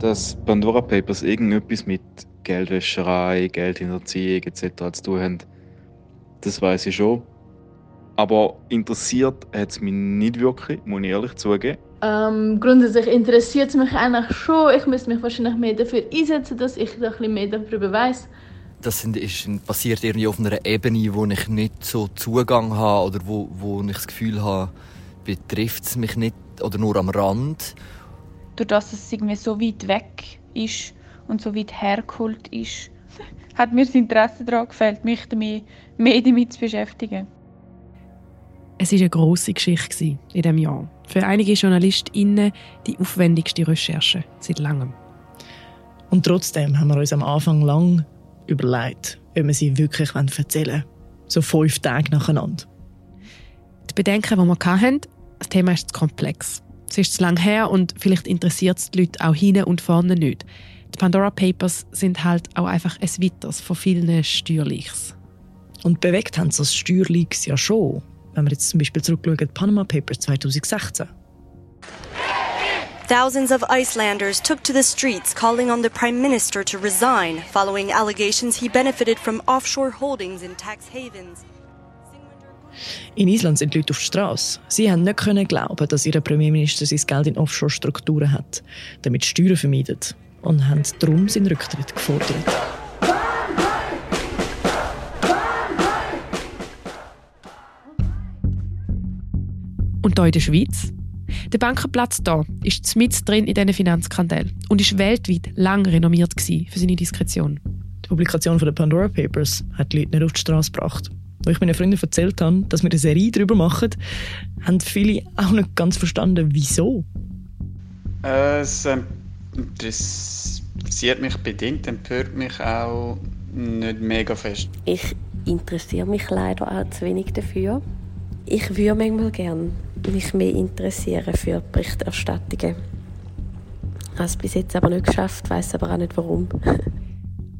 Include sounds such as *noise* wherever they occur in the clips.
Dass Pandora Papers irgendetwas mit Geldwäscherei, Geldhinterziehung etc. zu tun haben, das weiß ich schon. Aber interessiert hat es mich nicht wirklich, muss ich ehrlich zugeben. Ähm, grundsätzlich interessiert es mich eigentlich schon. Ich müsste mich wahrscheinlich mehr dafür einsetzen, dass ich da ein bisschen mehr darüber weiß. Das sind, ist, passiert irgendwie auf einer Ebene, wo ich nicht so Zugang habe oder wo, wo ich das Gefühl habe, betrifft es mich nicht oder nur am Rand. Durch das es irgendwie so weit weg ist und so weit hergeholt ist, *laughs* hat mir das Interesse daran gefällt, mich damit, mehr damit zu beschäftigen. Es war eine grosse Geschichte in diesem Jahr. Für einige JournalistInnen die aufwendigste Recherche seit langem. Und trotzdem haben wir uns am Anfang lang überlegt, ob wir sie wirklich erzählen wollen. So fünf Tage nacheinander. Die Bedenken, die wir hatten, das Thema ist zu komplex. Es ist zu lang her und vielleicht interessiert es die Leute auch hinten und vorne nicht. Die Pandora Papers sind halt auch einfach ein weiteres von vielen Steuerleaks. Und bewegt haben sie das Steuerleaks ja schon. Wenn wir jetzt zum Beispiel zurückschauen, Panama Papers 2016. Thousands of Icelanders took to the streets calling on the Prime Minister to resign following allegations he benefited from offshore holdings in tax havens. In Island sind die Leute auf der Straße. Sie haben nicht können glauben, dass ihr Premierminister sein Geld in Offshore-Strukturen hat, damit Steuern vermeidet, und haben darum seinen Rücktritt gefordert. Und hier in der Schweiz? Der Bankenplatz hier ist mit drin in diesen Finanzskandal und ist weltweit lang renommiert für seine Diskretion. Die Publikation der Pandora Papers hat die Leute nicht auf die Straße gebracht. Als ich meinen Freunden erzählt habe, dass wir eine Serie darüber machen, haben viele auch nicht ganz verstanden, wieso. Äh, es äh, interessiert mich bedingt, empört mich auch nicht mega fest. Ich interessiere mich leider auch zu wenig dafür. Ich würde manchmal gerne mich mehr interessieren für Berichterstattungen. Ich habe es bis jetzt aber nicht geschafft, weiß aber auch nicht warum. *laughs*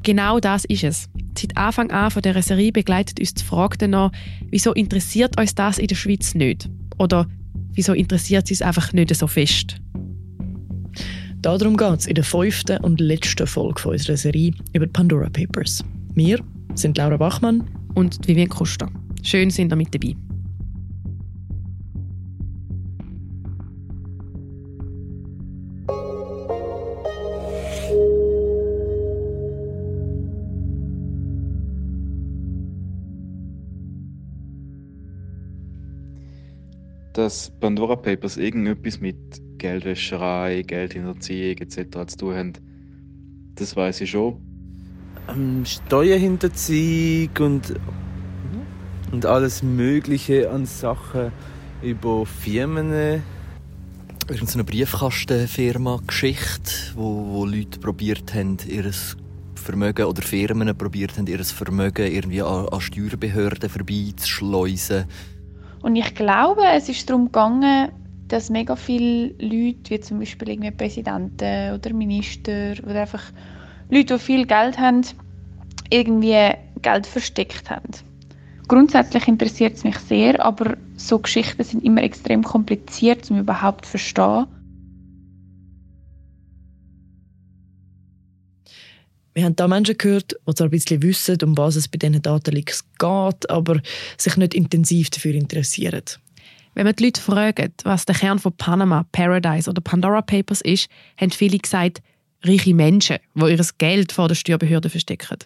genau das ist es. Seit Anfang an von dieser Serie begleitet uns die Frage danach, wieso interessiert uns das in der Schweiz nicht? Oder wieso interessiert es uns einfach nicht so fest? Darum geht es in der fünften und letzten Folge unserer Serie über die Pandora Papers. Wir sind Laura Bachmann und Vivian Kuster. Schön, sind ihr mit dabei. Dass Pandora Papers irgendetwas mit Geldwäscherei, Geldhinterziehung etc. zu tun haben, das weiß ich schon. Ähm, Steuerhinterziehung und, und alles Mögliche an Sachen über Firmen. Irgendeine Briefkastenfirma-Geschichte, wo, wo Leute probiert haben, ihr Vermögen oder Firmen probiert haben, ihr Vermögen irgendwie an, an Steuerbehörden vorbeizuschleusen und ich glaube, es ist darum gegangen, dass mega viele Leute, wie zum Beispiel irgendwie Präsidenten oder Minister oder einfach Leute, die viel Geld haben, irgendwie Geld versteckt haben. Grundsätzlich interessiert es mich sehr, aber so Geschichten sind immer extrem kompliziert, um überhaupt zu verstehen. Wir haben da Menschen gehört, die zwar ein bisschen wissen, um was es bei diesen Datenleaks geht, aber sich nicht intensiv dafür interessieren. Wenn man die Leute fragt, was der Kern von Panama, Paradise oder Pandora Papers ist, haben viele gesagt, reiche Menschen, die ihr Geld vor der Steuerbehörde verstecken.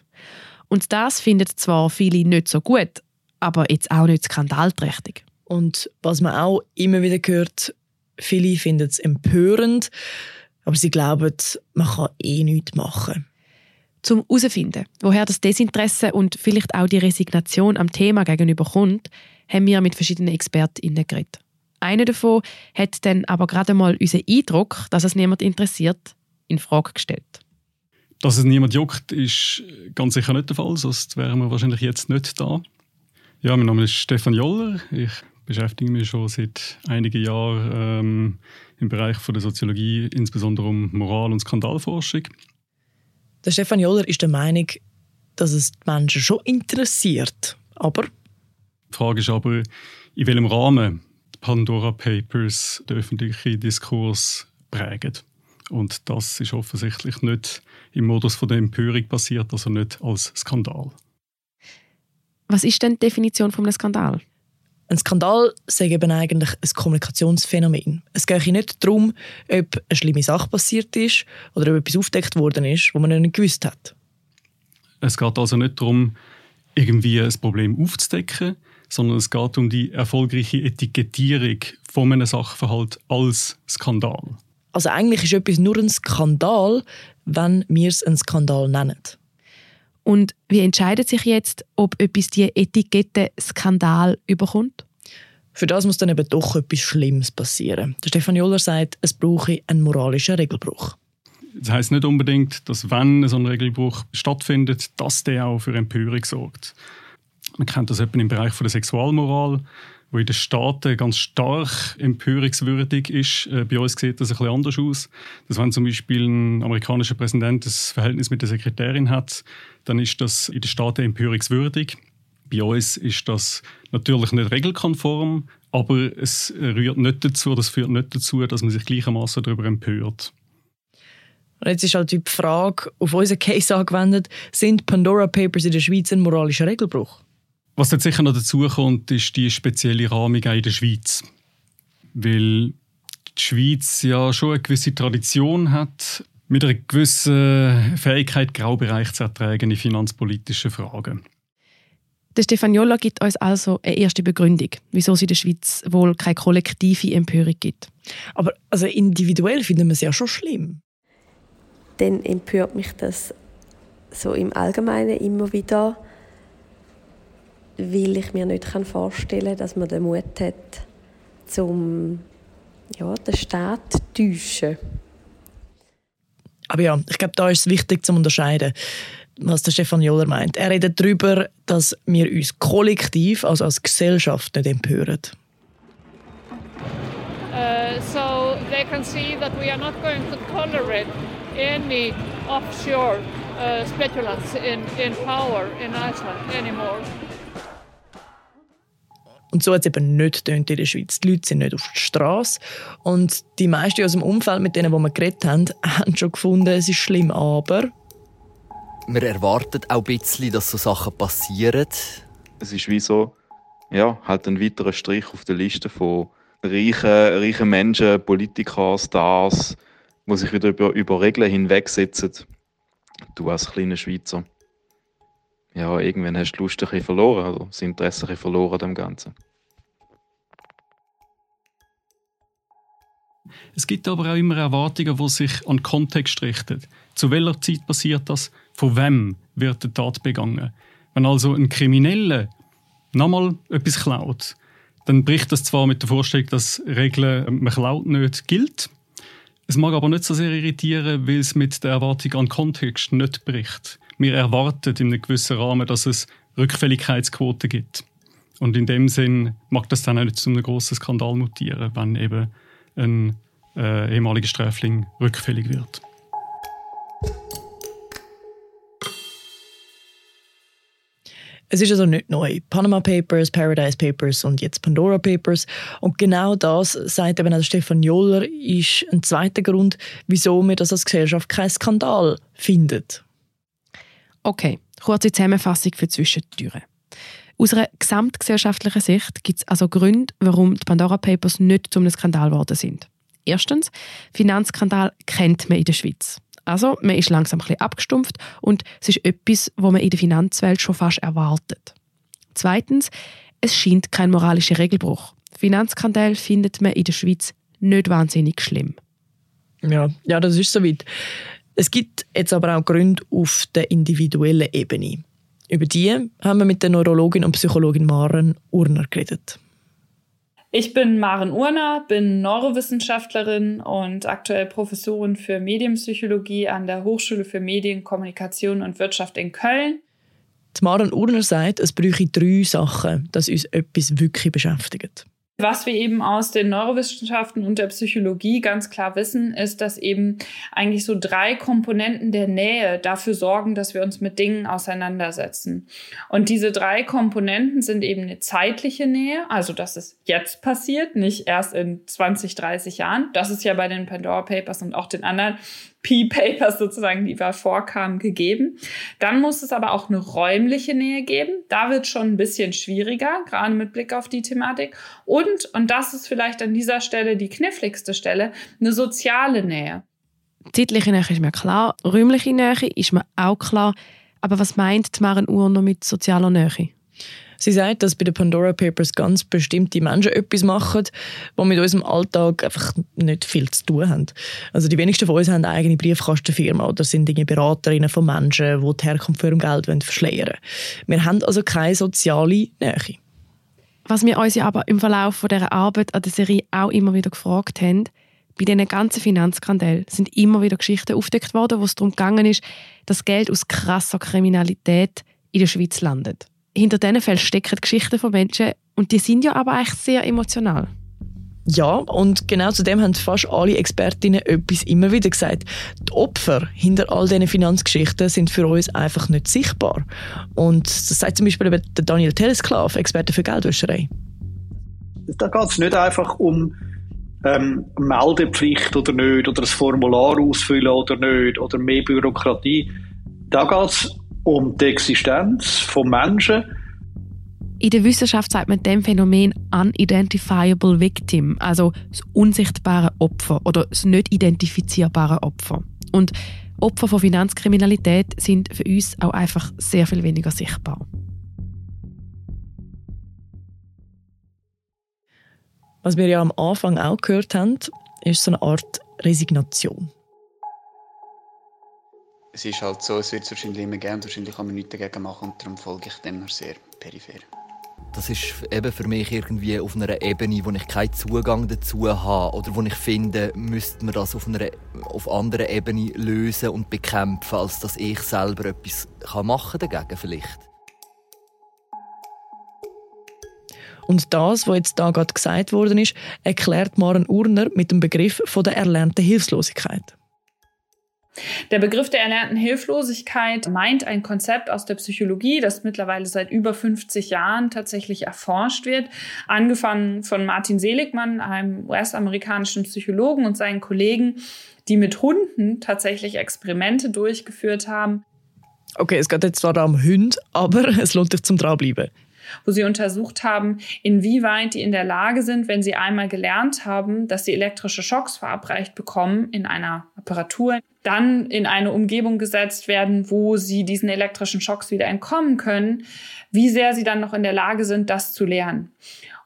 Und das finden zwar viele nicht so gut, aber jetzt auch nicht skandalträchtig. Und was man auch immer wieder hört, viele finden es empörend, aber sie glauben, man kann eh nichts machen. Zum herauszufinden, woher das Desinteresse und vielleicht auch die Resignation am Thema gegenüber kommt, haben wir mit verschiedenen ExpertInnen geredet. Einer davon hat dann aber gerade mal unseren Eindruck, dass es niemand interessiert, in Frage gestellt. Dass es niemand juckt, ist ganz sicher nicht der Fall, sonst wären wir wahrscheinlich jetzt nicht da. Ja, mein Name ist Stefan Joller. Ich beschäftige mich schon seit einigen Jahren ähm, im Bereich von der Soziologie, insbesondere um Moral- und Skandalforschung. Der Stefan Joller ist der Meinung, dass es die Menschen schon interessiert. Aber. Die Frage ist aber, in welchem Rahmen die Pandora Papers den öffentlichen Diskurs prägen. Und das ist offensichtlich nicht im Modus von der Empörung passiert, also nicht als Skandal. Was ist denn die Definition von einem Skandal? Ein Skandal sei eben eigentlich ein Kommunikationsphänomen. Es geht nicht darum, ob eine schlimme Sache passiert ist oder ob etwas aufgedeckt worden ist, wo man nicht gewusst hat. Es geht also nicht darum, irgendwie ein Problem aufzudecken, sondern es geht um die erfolgreiche Etikettierung von einem Sachverhalt als Skandal. Also eigentlich ist etwas nur ein Skandal, wenn wir es einen Skandal nennen. Und wie entscheidet sich jetzt, ob etwas die Etikette Skandal überkommt? Für das muss dann eben doch etwas Schlimmes passieren. Der Stefan Joller sagt, es brauche einen moralischen Regelbruch. Das heißt nicht unbedingt, dass wenn so ein Regelbruch stattfindet, dass der auch für Empörung sorgt. Man kennt das etwa im Bereich der Sexualmoral, wo in den Staaten ganz stark empörungswürdig ist. Äh, bei uns sieht das ein bisschen anders aus. Dass wenn zum Beispiel ein amerikanischer Präsident das Verhältnis mit der Sekretärin hat, dann ist das in den Staaten empörungswürdig. Bei uns ist das natürlich nicht regelkonform, aber es rührt nicht dazu, das führt nicht dazu, dass man sich gleichermaßen darüber empört. Und jetzt ist halt die Frage auf unseren Case angewendet, sind Pandora Papers in der Schweiz ein moralischer Regelbruch? Was jetzt sicher noch dazu kommt, ist die spezielle Rahmung in der Schweiz. Weil die Schweiz ja schon eine gewisse Tradition hat, mit einer gewissen Fähigkeit, Graubereich zu ertragen in finanzpolitischen Fragen. Der Stefan Jolla gibt uns also eine erste Begründung, wieso es in der Schweiz wohl keine kollektive Empörung gibt. Aber also individuell finden wir es ja schon schlimm. Dann empört mich das so im Allgemeinen immer wieder weil ich mir nicht vorstellen kann, dass man den Mut hat, zum ja, den Staat zu täuschen. Aber ja, ich glaube, da ist es wichtig zu unterscheiden, was der Stefan Joller meint. Er redet darüber, dass wir uns kollektiv, also als Gesellschaft, nicht empören. Uh, so they can see that we are not going to tolerate any offshore uh, in, in power in Iceland anymore. Und so hat es eben nicht in der Schweiz. Die Leute sind nicht auf der Straße. Und die meisten aus dem Umfeld, mit denen wir geredet haben, *laughs* haben schon gefunden, es ist schlimm, aber... Man erwartet auch ein bisschen, dass so Sachen passieren. Es ist wie so, ja, halt ein weiterer Strich auf der Liste von reichen, reichen Menschen, Politikern, Stars, die sich wieder über, über Regeln hinwegsetzen. Du als kleiner Schweizer ja, irgendwann hast du Lust ein bisschen verloren, oder das Interesse ein verloren an dem Ganzen. Es gibt aber auch immer Erwartungen, die sich an den Kontext richten. Zu welcher Zeit passiert das? Von wem wird die Tat begangen? Wenn also ein Krimineller nochmal etwas klaut, dann bricht das zwar mit der Vorstellung, dass Regeln, man klaut nicht, gilt. Es mag aber nicht so sehr irritieren, weil es mit der Erwartung an den Kontext nicht bricht wir erwarten in einem gewissen Rahmen, dass es Rückfälligkeitsquoten gibt. Und in dem Sinn mag das dann auch nicht zu einem grossen Skandal mutieren, wenn eben ein äh, ehemaliger Sträfling rückfällig wird. Es ist also nicht neu. Panama Papers, Paradise Papers und jetzt Pandora Papers. Und genau das, sagt eben auch Stefan Joller, ist ein zweiter Grund, wieso wir das als Gesellschaft keinen Skandal finden. Okay, kurze Zusammenfassung für Zwischentüren. Aus einer gesamtgesellschaftlichen Sicht gibt es also Gründe, warum die Pandora Papers nicht zu einem Skandal geworden sind. Erstens, Finanzskandal kennt man in der Schweiz. Also, man ist langsam ein bisschen abgestumpft und es ist etwas, was man in der Finanzwelt schon fast erwartet. Zweitens, es scheint kein moralischer Regelbruch. Finanzskandal findet man in der Schweiz nicht wahnsinnig schlimm. Ja, ja das ist soweit. Es gibt jetzt aber auch Gründe auf der individuellen Ebene. Über die haben wir mit der Neurologin und Psychologin Maren Urner geredet. Ich bin Maren Urner, bin Neurowissenschaftlerin und aktuell Professorin für Medienpsychologie an der Hochschule für Medien, Kommunikation und Wirtschaft in Köln. Die Maren Urner sagt, es bräuchte drei Sachen, dass uns etwas wirklich beschäftigt. Was wir eben aus den Neurowissenschaften und der Psychologie ganz klar wissen, ist, dass eben eigentlich so drei Komponenten der Nähe dafür sorgen, dass wir uns mit Dingen auseinandersetzen. Und diese drei Komponenten sind eben eine zeitliche Nähe, also dass es jetzt passiert, nicht erst in 20, 30 Jahren. Das ist ja bei den Pandora Papers und auch den anderen P-Papers sozusagen, die wir vorkamen, gegeben. Dann muss es aber auch eine räumliche Nähe geben. Da wird schon ein bisschen schwieriger, gerade mit Blick auf die Thematik. Und, und das ist vielleicht an dieser Stelle die kniffligste Stelle, eine soziale Nähe. Zeitliche Nähe ist mir klar, räumliche Nähe ist mir auch klar. Aber was meint Maren Uhr noch mit sozialer Nähe? Sie sagt, dass bei den Pandora Papers ganz bestimmte Menschen etwas machen, die mit unserem Alltag einfach nicht viel zu tun haben. Also die wenigsten von uns haben eine eigene Briefkastenfirma oder sind Dinge Beraterinnen von Menschen, die die Herkunft für ihrem Geld verschleiern wollen. Wir haben also keine soziale Nähe. Was wir uns ja aber im Verlauf dieser Arbeit an der Serie auch immer wieder gefragt haben, bei diesen ganzen Finanzskandalen sind immer wieder Geschichten aufgedeckt worden, wo es darum gegangen ist, dass Geld aus krasser Kriminalität in der Schweiz landet hinter diesen Fällen stecken Geschichten von Menschen und die sind ja aber eigentlich sehr emotional. Ja, und genau zu dem haben fast alle Expertinnen etwas immer wieder gesagt. Die Opfer hinter all diesen Finanzgeschichten sind für uns einfach nicht sichtbar. Und das sagt zum Beispiel der Daniel Telesklav, Experte für Geldwäscherei. Da geht es nicht einfach um ähm, Meldepflicht oder nicht, oder das Formular ausfüllen oder nicht, oder mehr Bürokratie. Da geht es um die Existenz von Menschen. In der Wissenschaft sagt man dem Phänomen unidentifiable victim, also das unsichtbare Opfer oder das nicht identifizierbare Opfer. Und Opfer von Finanzkriminalität sind für uns auch einfach sehr viel weniger sichtbar. Was wir ja am Anfang auch gehört haben, ist so eine Art Resignation es ist halt so, es wird es wahrscheinlich immer geben und wahrscheinlich kann man nichts dagegen machen und darum folge ich dem noch sehr peripher. Das ist eben für mich irgendwie auf einer Ebene, wo ich keinen Zugang dazu habe oder wo ich finde, müsste man das auf einer auf anderer Ebene lösen und bekämpfen, als dass ich selber etwas machen kann dagegen vielleicht. Und das, was jetzt da gerade gesagt worden ist, erklärt Maren Urner mit dem Begriff von der erlernten Hilflosigkeit. Der Begriff der erlernten Hilflosigkeit meint ein Konzept aus der Psychologie, das mittlerweile seit über 50 Jahren tatsächlich erforscht wird. Angefangen von Martin Seligmann, einem US-amerikanischen Psychologen und seinen Kollegen, die mit Hunden tatsächlich Experimente durchgeführt haben. Okay, es geht jetzt zwar um Hund, aber *laughs* es lohnt sich zum dranbleiben wo sie untersucht haben, inwieweit die in der Lage sind, wenn sie einmal gelernt haben, dass sie elektrische Schocks verabreicht bekommen in einer Apparatur, dann in eine Umgebung gesetzt werden, wo sie diesen elektrischen Schocks wieder entkommen können, wie sehr sie dann noch in der Lage sind, das zu lernen.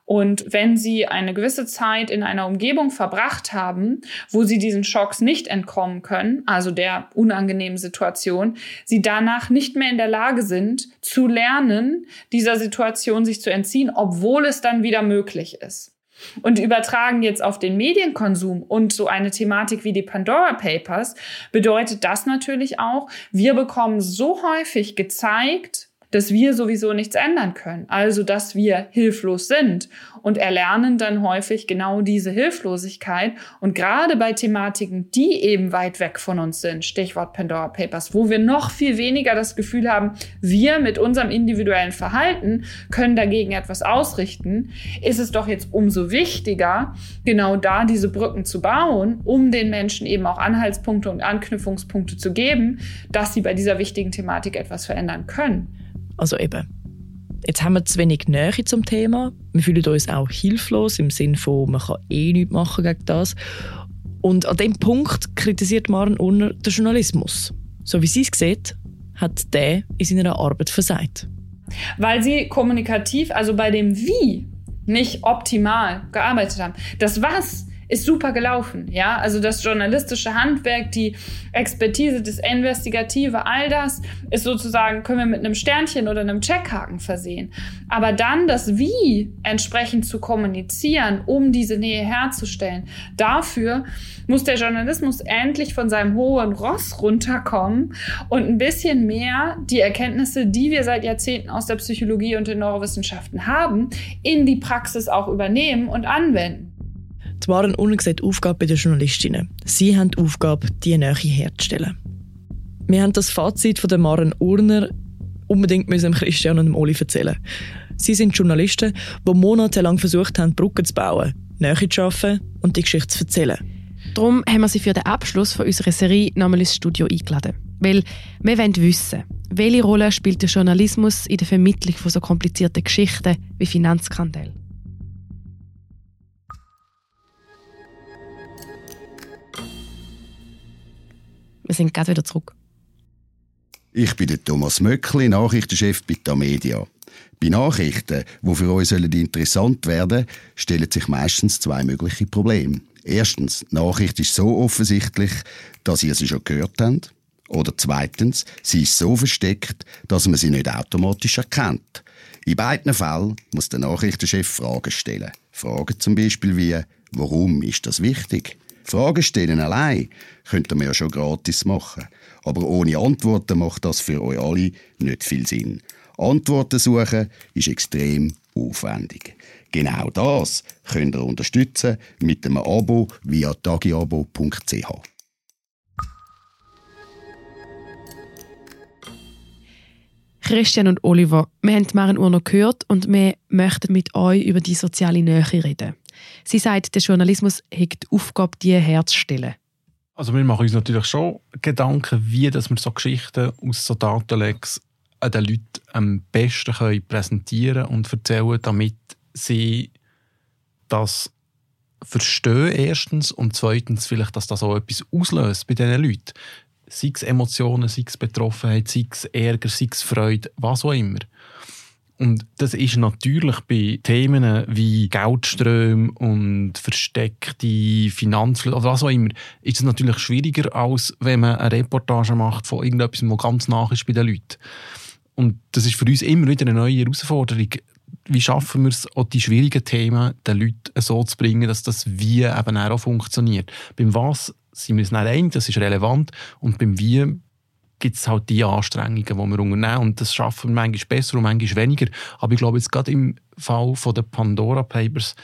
Und wenn sie eine gewisse Zeit in einer Umgebung verbracht haben, wo sie diesen Schocks nicht entkommen können, also der unangenehmen Situation, sie danach nicht mehr in der Lage sind, zu lernen, dieser Situation sich zu entziehen, obwohl es dann wieder möglich ist. Und übertragen jetzt auf den Medienkonsum und so eine Thematik wie die Pandora Papers, bedeutet das natürlich auch, wir bekommen so häufig gezeigt, dass wir sowieso nichts ändern können. Also, dass wir hilflos sind und erlernen dann häufig genau diese Hilflosigkeit. Und gerade bei Thematiken, die eben weit weg von uns sind, Stichwort Pandora Papers, wo wir noch viel weniger das Gefühl haben, wir mit unserem individuellen Verhalten können dagegen etwas ausrichten, ist es doch jetzt umso wichtiger, genau da diese Brücken zu bauen, um den Menschen eben auch Anhaltspunkte und Anknüpfungspunkte zu geben, dass sie bei dieser wichtigen Thematik etwas verändern können. Also eben, jetzt haben wir zu wenig Nähe zum Thema. Wir fühlen uns auch hilflos im Sinne von, man kann eh nichts machen gegen das. Und an dem Punkt kritisiert Maren Unner den Journalismus. So wie sie es sieht, hat der in seiner Arbeit versagt. Weil sie kommunikativ, also bei dem Wie, nicht optimal gearbeitet haben. Das Was ist super gelaufen. Ja, also das journalistische Handwerk, die Expertise, das Investigative, all das ist sozusagen, können wir mit einem Sternchen oder einem Checkhaken versehen. Aber dann das Wie entsprechend zu kommunizieren, um diese Nähe herzustellen, dafür muss der Journalismus endlich von seinem hohen Ross runterkommen und ein bisschen mehr die Erkenntnisse, die wir seit Jahrzehnten aus der Psychologie und den Neurowissenschaften haben, in die Praxis auch übernehmen und anwenden. Die Maren Urner sieht die Aufgabe bei den Journalistinnen. Sie haben die Aufgabe, diese Nähe herzustellen. Wir haben das Fazit von der Maren Urner unbedingt müssen Christian und Oli erzählen. Sie sind Journalisten, die monatelang versucht haben, Brücken zu bauen, Nähe zu schaffen und die Geschichte zu erzählen. Darum haben wir sie für den Abschluss von unserer Serie nochmal ins Studio eingeladen. Weil wir wollen wissen, welche Rolle spielt der Journalismus in der Vermittlung von so komplizierten Geschichten wie Finanzskandal? Wir sind gerade wieder zurück. Ich bin der Thomas Möckli, Nachrichtenchef bei Tamedia. Bei Nachrichten, die für uns interessant werden stellen sich meistens zwei mögliche Probleme. Erstens, die Nachricht ist so offensichtlich, dass ihr sie schon gehört habt. Oder zweitens, sie ist so versteckt, dass man sie nicht automatisch erkennt. In beiden Fällen muss der Nachrichtenchef Fragen stellen. Fragen zum Beispiel wie, warum ist das wichtig? Fragen stellen allein könnte man ja schon gratis machen. Aber ohne Antworten macht das für euch alle nicht viel Sinn. Antworten suchen ist extrem aufwendig. Genau das könnt ihr unterstützen mit einem Abo via tagiabo.ch. Christian und Oliver, wir haben Maren Urner gehört und wir möchten mit euch über die soziale Nähe reden. Sie sagt, der Journalismus hat die Aufgabe, die herzustellen. Also wir machen uns natürlich schon Gedanken, wie dass wir so Geschichten aus so Datenlecks den Leuten am besten können präsentieren und erzählen, damit sie das verstehen erstens und zweitens vielleicht, dass das auch etwas auslöst bei diesen Leuten. Sei es Emotionen, sei es Betroffenheit, sei es Ärger, sei es Freude, was auch immer. Und das ist natürlich bei Themen wie Geldströme und versteckte Finanzflüsse oder was auch immer, ist es natürlich schwieriger, als wenn man eine Reportage macht von irgendetwas, was ganz nach ist bei den Leuten. Und das ist für uns immer wieder eine neue Herausforderung. Wie schaffen wir es, auch die schwierigen Themen den Leuten so zu bringen, dass das Wie eben auch funktioniert? Beim Was sind wir uns nicht einig, das ist relevant. Und beim Wie gibt es halt die Anstrengungen, die wir unternehmen. Und das schaffen wir manchmal besser und manchmal weniger. Aber ich glaube, jetzt gerade im Fall der Pandora Papers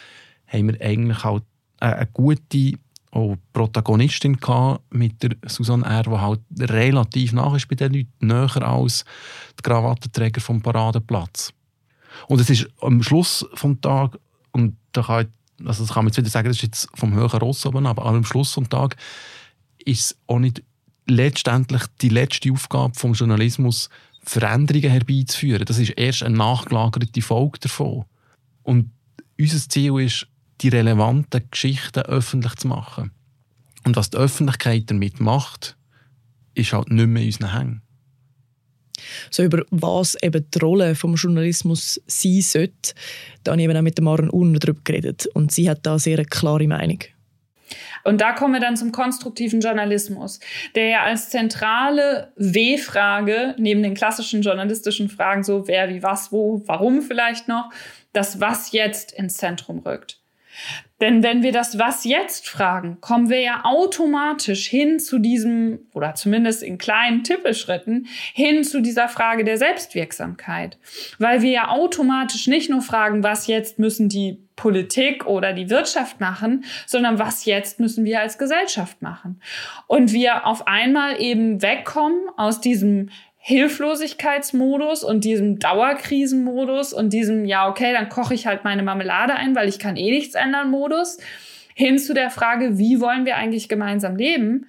haben wir eigentlich halt eine gute auch Protagonistin mit der Susanne R., die halt relativ nach ist bei den Leuten, näher als der Krawattenträger vom Paradeplatz. Und es ist am Schluss des Tages, und da kann, ich, also das kann man jetzt wieder sagen, das ist jetzt vom höheren Ross oben, aber am Schluss des Tages ist es auch nicht letztendlich die letzte Aufgabe des Journalismus, Veränderungen herbeizuführen. Das ist erst eine nachgelagerte Folge davon. Und unser Ziel ist, die relevanten Geschichten öffentlich zu machen. Und was die Öffentlichkeit damit macht, ist halt nicht mehr in unseren Hängen. So über was eben die Rolle des Journalismus sein sollte, da habe ich eben auch mit Maren Urner darüber geredet. Und sie hat da sehr eine klare Meinung. Und da kommen wir dann zum konstruktiven Journalismus, der ja als zentrale W-Frage neben den klassischen journalistischen Fragen so wer, wie, was, wo, warum vielleicht noch, das Was jetzt ins Zentrum rückt. Denn wenn wir das Was jetzt fragen, kommen wir ja automatisch hin zu diesem, oder zumindest in kleinen Tippelschritten, hin zu dieser Frage der Selbstwirksamkeit. Weil wir ja automatisch nicht nur fragen, was jetzt müssen die Politik oder die Wirtschaft machen, sondern was jetzt müssen wir als Gesellschaft machen. Und wir auf einmal eben wegkommen aus diesem Hilflosigkeitsmodus und diesem Dauerkrisenmodus und diesem, ja, okay, dann koche ich halt meine Marmelade ein, weil ich kann eh nichts ändern Modus, hin zu der Frage, wie wollen wir eigentlich gemeinsam leben?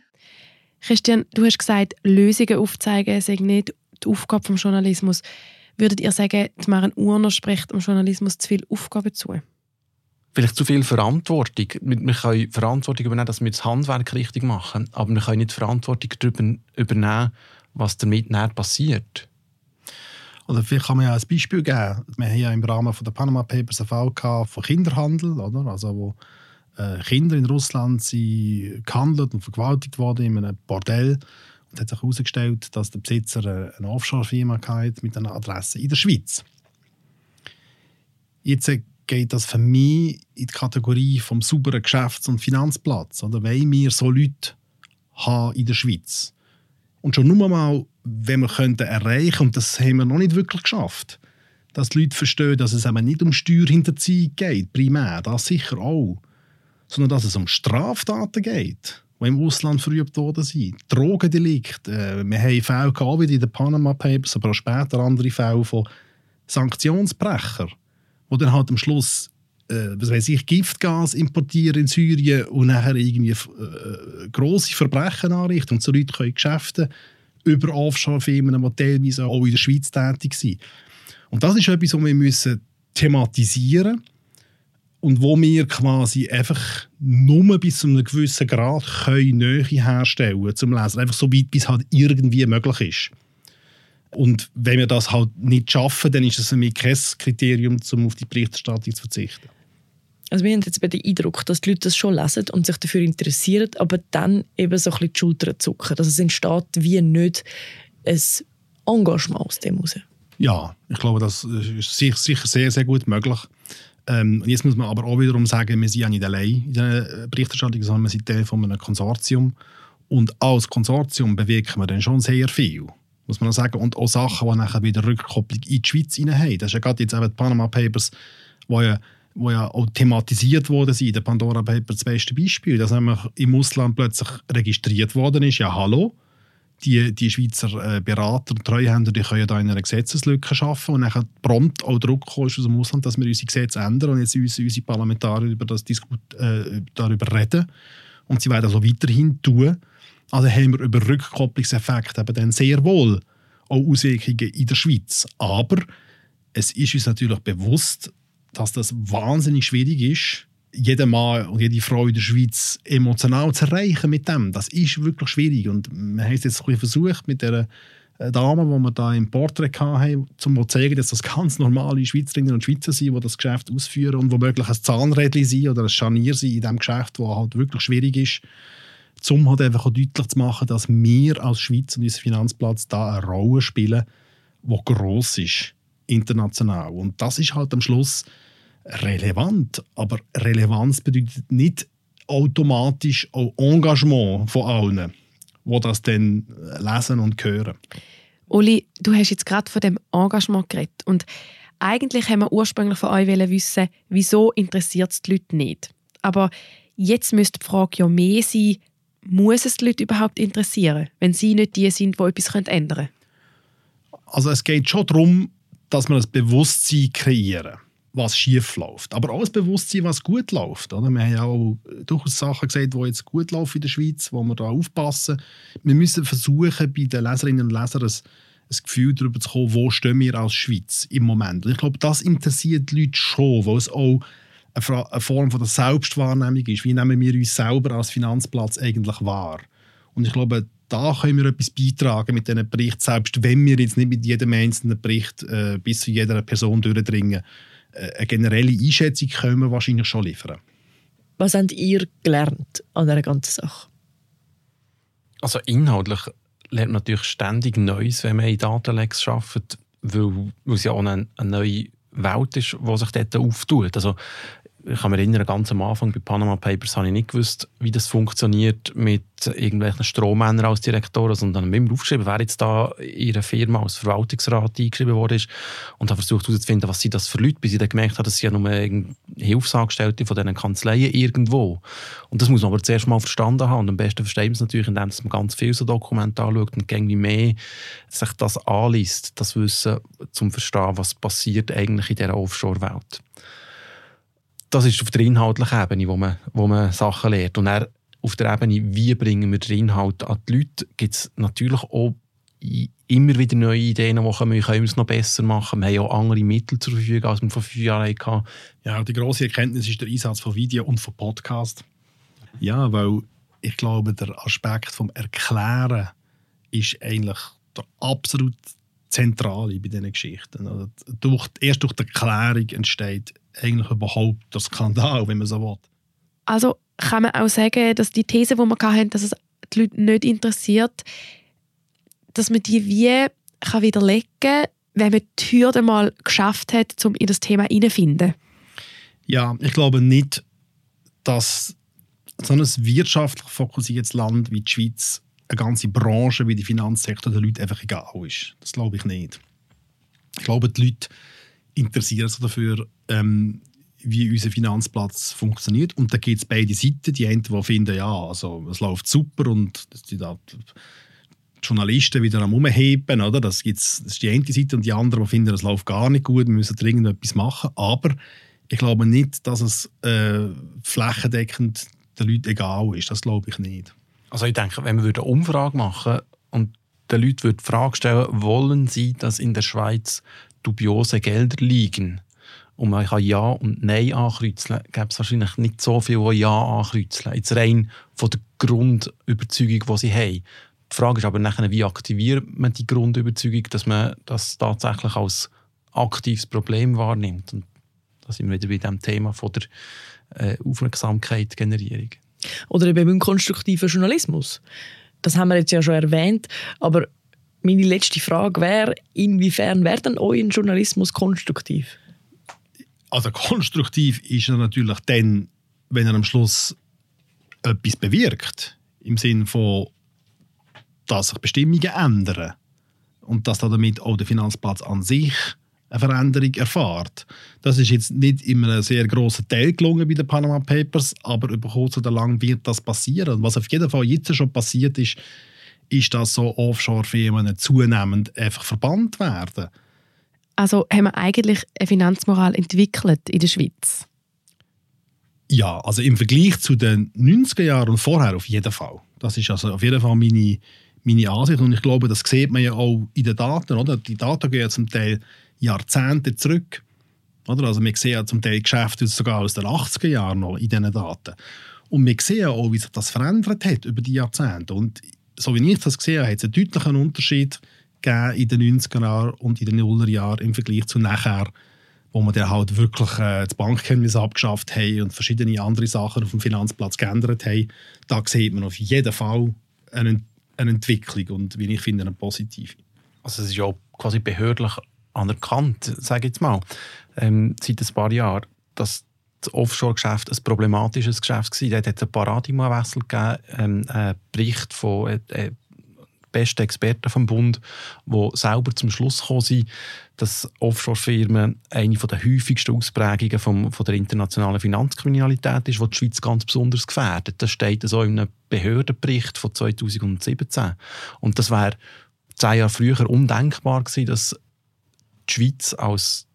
Christian, du hast gesagt, Lösungen aufzeigen sei nicht die Aufgabe des Journalismus. Würdet ihr sagen, die Maren Urner spricht dem Journalismus zu viel Aufgaben zu? Vielleicht zu viel Verantwortung. Wir können Verantwortung übernehmen, dass wir das Handwerk richtig machen, aber wir können nicht Verantwortung darüber übernehmen, was damit näher passiert. Oder vielleicht kann man ja ein Beispiel geben. Wir haben ja im Rahmen der Panama Papers einen Fall von Kinderhandel, oder? Also wo äh, Kinder in Russland sind gehandelt und vergewaltigt worden in einem Bordell. Und es hat sich herausgestellt, dass der Besitzer eine Offshore-Firma mit einer Adresse in der Schweiz. Jetzt geht das für mich in die Kategorie vom sauberen Geschäfts- und Finanzplatz. Oder wollen wir so Leute haben in der Schweiz? Und schon nur mal, wenn wir könnten erreichen, und das haben wir noch nicht wirklich geschafft, dass die Leute verstehen, dass es eben nicht um Steuerhinterziehung geht, primär, das sicher auch, sondern dass es um Straftaten geht, die im Ausland verübt worden sind. Drogendelikte. Äh, wir haben Fälle gehabt, wie in den Panama Papers, aber auch später andere Fälle von Sanktionsbrechern, die dann halt am Schluss äh, was weiß ich, Giftgas importieren in Syrien und nachher irgendwie äh, grosse Verbrechen anrichten. Und so Leute können Geschäfte über Offshore-Firmen, die teilweise auch in der Schweiz tätig sind. Und das ist etwas, was wir müssen thematisieren und wo wir quasi einfach nur bis zu einem gewissen Grad können Nähe herstellen zum Leser. Einfach so weit, bis halt irgendwie möglich ist. Und wenn wir das halt nicht schaffen, dann ist es für mich kein Kriterium, um auf die Berichterstattung zu verzichten. Also wir haben jetzt den Eindruck, dass die Leute das schon lesen und sich dafür interessieren, aber dann eben so ein bisschen die Schultern zucken. Dass es entsteht wie nicht ein Engagement aus dem heraus. Ja, ich glaube, das ist sicher sehr, sehr gut möglich. Ähm, jetzt muss man aber auch wiederum sagen, wir sind ja nicht allein in der Berichterstattung, sondern wir sind Teil von einem Konsortium. Und als Konsortium bewirken wir dann schon sehr viel, muss man auch sagen. Und auch Sachen, die nachher wieder Rückkopplung in die Schweiz haben. Das ist ja gerade jetzt eben die Panama Papers, wo ja wo ja auch thematisiert worden sind. Der Pandora Paper das beste Beispiel, dass nämlich im Ausland plötzlich registriert worden ist, ja hallo, die, die Schweizer äh, Berater und Treuhänder die können da in einer Gesetzeslücke schaffen und dann prompt auch Druck aus dem Ausland, dass wir unsere Gesetze ändern und jetzt unsere, unsere Parlamentarier über das äh, darüber reden und sie werden das auch weiterhin tun. Also haben wir über Rückkopplungseffekte eben dann sehr wohl auch Auswirkungen in der Schweiz. Aber es ist uns natürlich bewusst, dass das wahnsinnig schwierig ist, jeden Mann und jede Frau in der Schweiz emotional zu erreichen mit dem. Das ist wirklich schwierig. Und wir haben es jetzt ein versucht mit der äh, Dame, die wir da im Porträt hatten, um zu zeigen, dass das *laughs* ganz normale Schweizerinnen und Schweizer sind, die das Geschäft ausführen und womöglich ein Zahnrädchen sind oder ein Scharnier sind in diesem Geschäft, das halt wirklich schwierig ist, um halt einfach auch deutlich zu machen, dass wir als Schweiz und unser Finanzplatz da eine Rolle spielen, die gross ist international. Und das ist halt am Schluss relevant. Aber Relevanz bedeutet nicht automatisch auch Engagement von allen, die das dann lesen und hören. Uli, du hast jetzt gerade von dem Engagement geredet. Und eigentlich haben wir ursprünglich von euch wissen, wieso interessiert es die Leute nicht. Aber jetzt müsste die Frage ja mehr sein, muss es die Leute überhaupt interessieren, wenn sie nicht die sind, die etwas ändern können? Also es geht schon darum, dass wir ein Bewusstsein kreieren, was schief läuft. Aber auch ein Bewusstsein, was gut läuft. Oder? Wir haben ja auch durchaus Sachen gesagt, die jetzt gut laufen in der Schweiz, wo wir da aufpassen. Wir müssen versuchen, bei den Leserinnen und Lesern ein, ein Gefühl darüber zu kommen, wo stehen wir als Schweiz im Moment. Und ich glaube, das interessiert die Leute schon, weil es auch eine Form von der Selbstwahrnehmung ist. Wie nehmen wir uns selber als Finanzplatz eigentlich wahr? Und ich glaube, da können wir etwas beitragen mit diesen Berichten, selbst wenn wir jetzt nicht mit jedem einzelnen Bericht äh, bis zu jeder Person durchdringen. Äh, eine generelle Einschätzung können wir wahrscheinlich schon liefern. Was habt ihr gelernt an dieser ganzen Sache? Also inhaltlich lernt man natürlich ständig Neues, wenn man in Datenlecks arbeitet, weil, weil es ja auch eine, eine neue Welt ist, die sich dort auftut. Also ich kann mich erinnern, ganz am Anfang bei Panama Papers habe ich nicht gewusst, wie das funktioniert mit irgendwelchen Strohmännern als Direktoren, sondern dann habe ich immer aufgeschrieben, wer jetzt da in ihrer Firma als Verwaltungsrat eingeschrieben worden ist und habe versucht herauszufinden, was sind das für Leute, bis ich dann gemerkt habe, dass sie ja nur Hilfsangestellte von diesen Kanzleien irgendwo. Und das muss man aber zuerst mal verstanden haben und am besten versteht man es natürlich, indem man ganz viele so Dokumente anschaut und irgendwie mehr sich das anliest, das Wissen, zum Verstehen, was passiert eigentlich in dieser Offshore-Welt das ist auf der inhaltlichen Ebene, wo man, wo man Sachen lernt. Und dann auf der Ebene, wie bringen wir den Inhalt an die Leute, gibt es natürlich auch immer wieder neue Ideen, die können wir es noch besser machen. Wir haben auch andere Mittel zur Verfügung, als wir vor fünf Jahren hatten. Ja, die grosse Erkenntnis ist der Einsatz von Video und von Podcast. Ja, weil ich glaube, der Aspekt vom Erklären ist eigentlich der absolut zentrale bei diesen Geschichten. Also durch, erst durch die Erklärung entsteht eigentlich überhaupt der Skandal, wenn man so will. Also kann man auch sagen, dass die These, die wir hatten, dass es die Leute nicht interessiert, dass man die wie kann widerlegen kann, wenn man die Hürde mal geschafft hat, um in das Thema hineinzufinden. Ja, ich glaube nicht, dass so ein wirtschaftlich fokussiertes Land wie die Schweiz eine ganze Branche wie die Finanzsektor den Leuten einfach egal ist. Das glaube ich nicht. Ich glaube, die Leute interessieren sich dafür, ähm, wie unser Finanzplatz funktioniert. Und da gibt es beide Seiten. Die einen, die finden, ja, also, es läuft super und die, die Journalisten wieder am Umheben, oder? Das, gibt's, das ist die eine Seite. Und die anderen, die finden, es läuft gar nicht gut, wir müssen dringend etwas machen. Aber ich glaube nicht, dass es äh, flächendeckend den Leuten egal ist. Das glaube ich nicht. Also ich denke, wenn wir eine Umfrage machen und den Leuten die Frage stellen, wollen sie, dass in der Schweiz dubiose Gelder liegen? Und man kann Ja und Nein ankreuzeln, gäbe es wahrscheinlich nicht so viele, die Ja ankreuzeln. Jetzt rein von der Grundüberzeugung, die sie haben. Die Frage ist aber nachher, wie aktiviert man die Grundüberzeugung, dass man das tatsächlich als aktives Problem wahrnimmt. Und da sind wir wieder bei dem Thema von der äh, Aufmerksamkeitsgenerierung. Oder eben beim konstruktiven Journalismus. Das haben wir jetzt ja schon erwähnt, aber meine letzte Frage wäre, inwiefern wäre denn euer Journalismus konstruktiv? Also konstruktiv ist er natürlich dann, wenn er am Schluss etwas bewirkt. Im Sinne von, dass sich Bestimmungen ändern und dass damit auch der Finanzplatz an sich eine Veränderung erfährt. Das ist jetzt nicht in einem sehr grossen Teil gelungen bei den Panama Papers, aber über kurz oder lang wird das passieren. Und was auf jeden Fall jetzt schon passiert ist, ist, dass so Offshore-Firmen zunehmend einfach verbannt werden. Also haben wir eigentlich eine Finanzmoral entwickelt in der Schweiz? Ja, also im Vergleich zu den 90er Jahren und vorher auf jeden Fall. Das ist also auf jeden Fall meine, meine Ansicht und ich glaube, das sieht man ja auch in den Daten. Oder? Die Daten gehen ja zum Teil Jahrzehnte zurück. Oder? Also wir sehen ja zum Teil Geschäfte sogar aus den 80er Jahren noch in diesen Daten. Und wir sehen auch, wie sich das verändert hat über die Jahrzehnte. Und so wie ich das gesehen habe, hat es einen deutlichen Unterschied gegeben in den 90er Jahren und in den 0er Jahren im Vergleich zu nachher, wo wir dann halt wirklich äh, das Bankkenntnis abgeschafft haben und verschiedene andere Sachen auf dem Finanzplatz geändert haben. Da sieht man auf jeden Fall eine, eine Entwicklung und, wie ich finde, eine positive. Also es ist ja quasi behördlich anerkannt, sage ich jetzt mal, ähm, seit ein paar Jahren, dass das Offshore-Geschäft ein problematisches Geschäft war. Dort hat es einen Paradigmawechsel gegeben, ähm, einen Bericht von äh, äh, besten Experten vom Bund, die selber zum Schluss gekommen sind, dass Offshore-Firmen eine der häufigsten Ausprägungen vom, von der internationalen Finanzkriminalität ist, die die Schweiz ganz besonders gefährdet. Das steht so in einem Behördenbericht von 2017. Und das wäre zehn Jahre früher undenkbar gewesen, dass die Schweiz als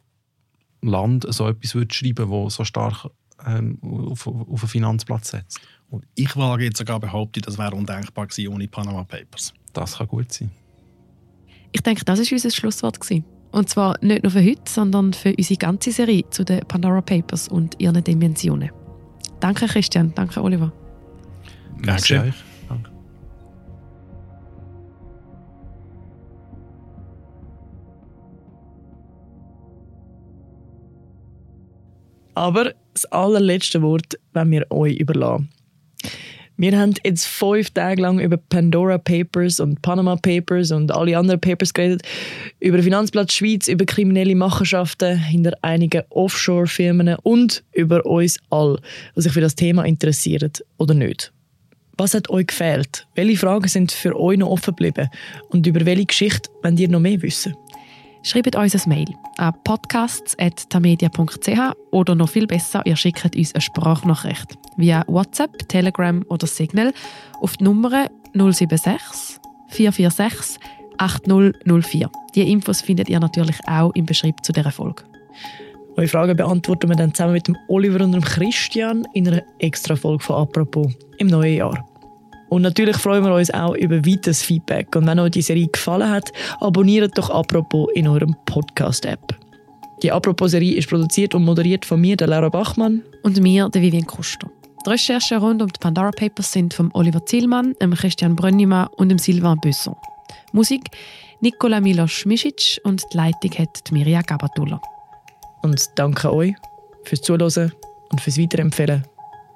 Land so etwas würde schreiben würde, das so stark ähm, auf, auf einen Finanzplatz setzt. Und ich wage jetzt sogar behaupten, das wäre undenkbar gewesen ohne Panama Papers. Das kann gut sein. Ich denke, das war unser Schlusswort. Gewesen. Und zwar nicht nur für heute, sondern für unsere ganze Serie zu den Pandora Papers und ihren Dimensionen. Danke Christian, danke Oliver. Danke. Aber das allerletzte Wort wenn wir euch überlassen. Wir haben jetzt fünf Tage lang über Pandora Papers und Panama Papers und alle anderen Papers geredet, über Finanzplatz Schweiz, über kriminelle Machenschaften hinter einigen Offshore-Firmen und über uns all, was sich für das Thema interessiert oder nicht. Was hat euch gefehlt? Welche Fragen sind für euch noch offen geblieben? Und über welche Geschichte wollt ihr noch mehr wissen? Schreibt uns ein Mail an podcasts.tamedia.ch oder noch viel besser, ihr schickt uns eine Sprachnachricht via WhatsApp, Telegram oder Signal auf die Nummer 076 446 8004. Die Infos findet ihr natürlich auch im Beschreibung zu dieser Folge. Eure Fragen beantworten wir dann zusammen mit dem Oliver und dem Christian in einer extra Folge von «Apropos» im neuen Jahr. Und natürlich freuen wir uns auch über weiteres Feedback. Und wenn euch die Serie gefallen hat, abonniert doch «Apropos» in eurem Podcast-App. Die «Apropos»-Serie ist produziert und moderiert von mir, der Laura Bachmann. Und mir, der Vivian Kuster. Die Recherchen rund um die Pandora Papers sind von Oliver Zielmann, dem Christian Brönnimann und dem Sylvain Besson. Musik Nikola Milos Misic und die Leitung hat Mirja Gabatuller. Und danke euch fürs Zuhören und fürs Weiterempfehlen.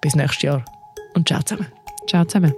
Bis nächstes Jahr und ciao zusammen. Ciao zusammen.